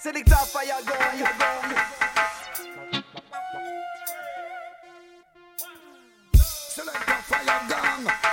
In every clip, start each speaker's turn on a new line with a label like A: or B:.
A: Selector fire gun, your gun. Selector fire gun.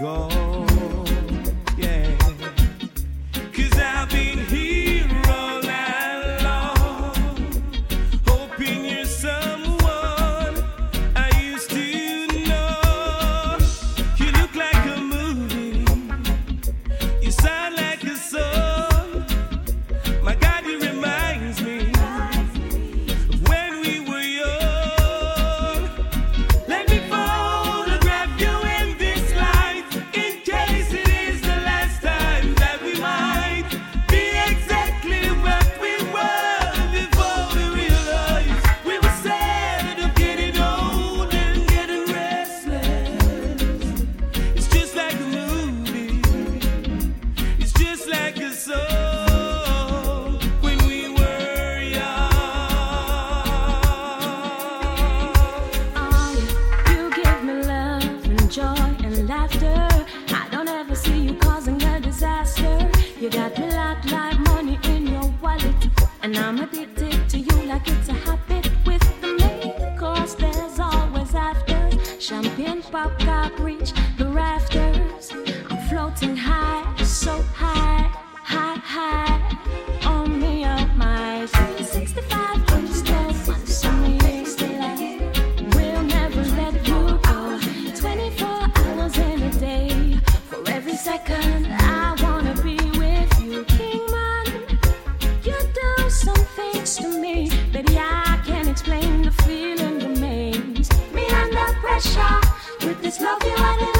B: gone. joy and laughter. I don't ever see you causing a disaster. You got me locked like money in your wallet. And I'm addicted to you like it's a habit with the main course. There's always after. Champagne pop, cap, reach the rafters. I'm floating high, so high. With this love you
C: had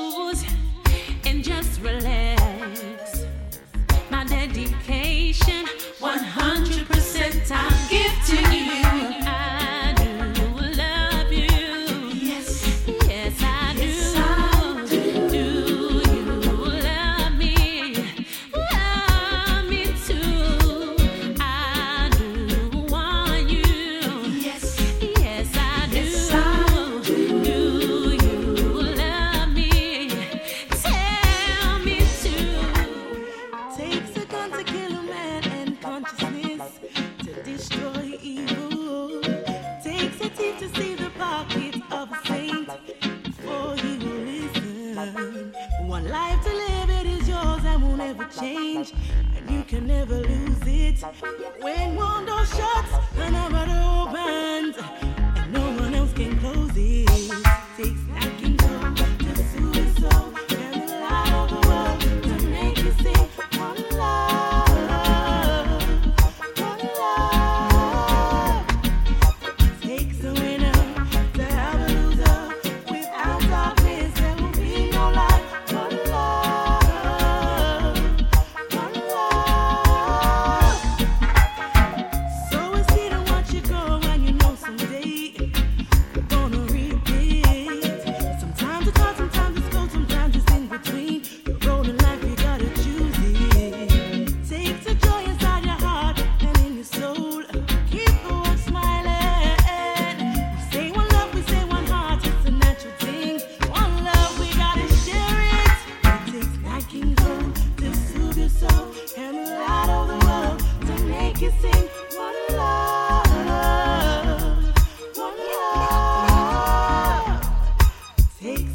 C: One life to live, it is yours and will never change. And you can never lose it. When one door shuts, another opens, and no one else can close it. Take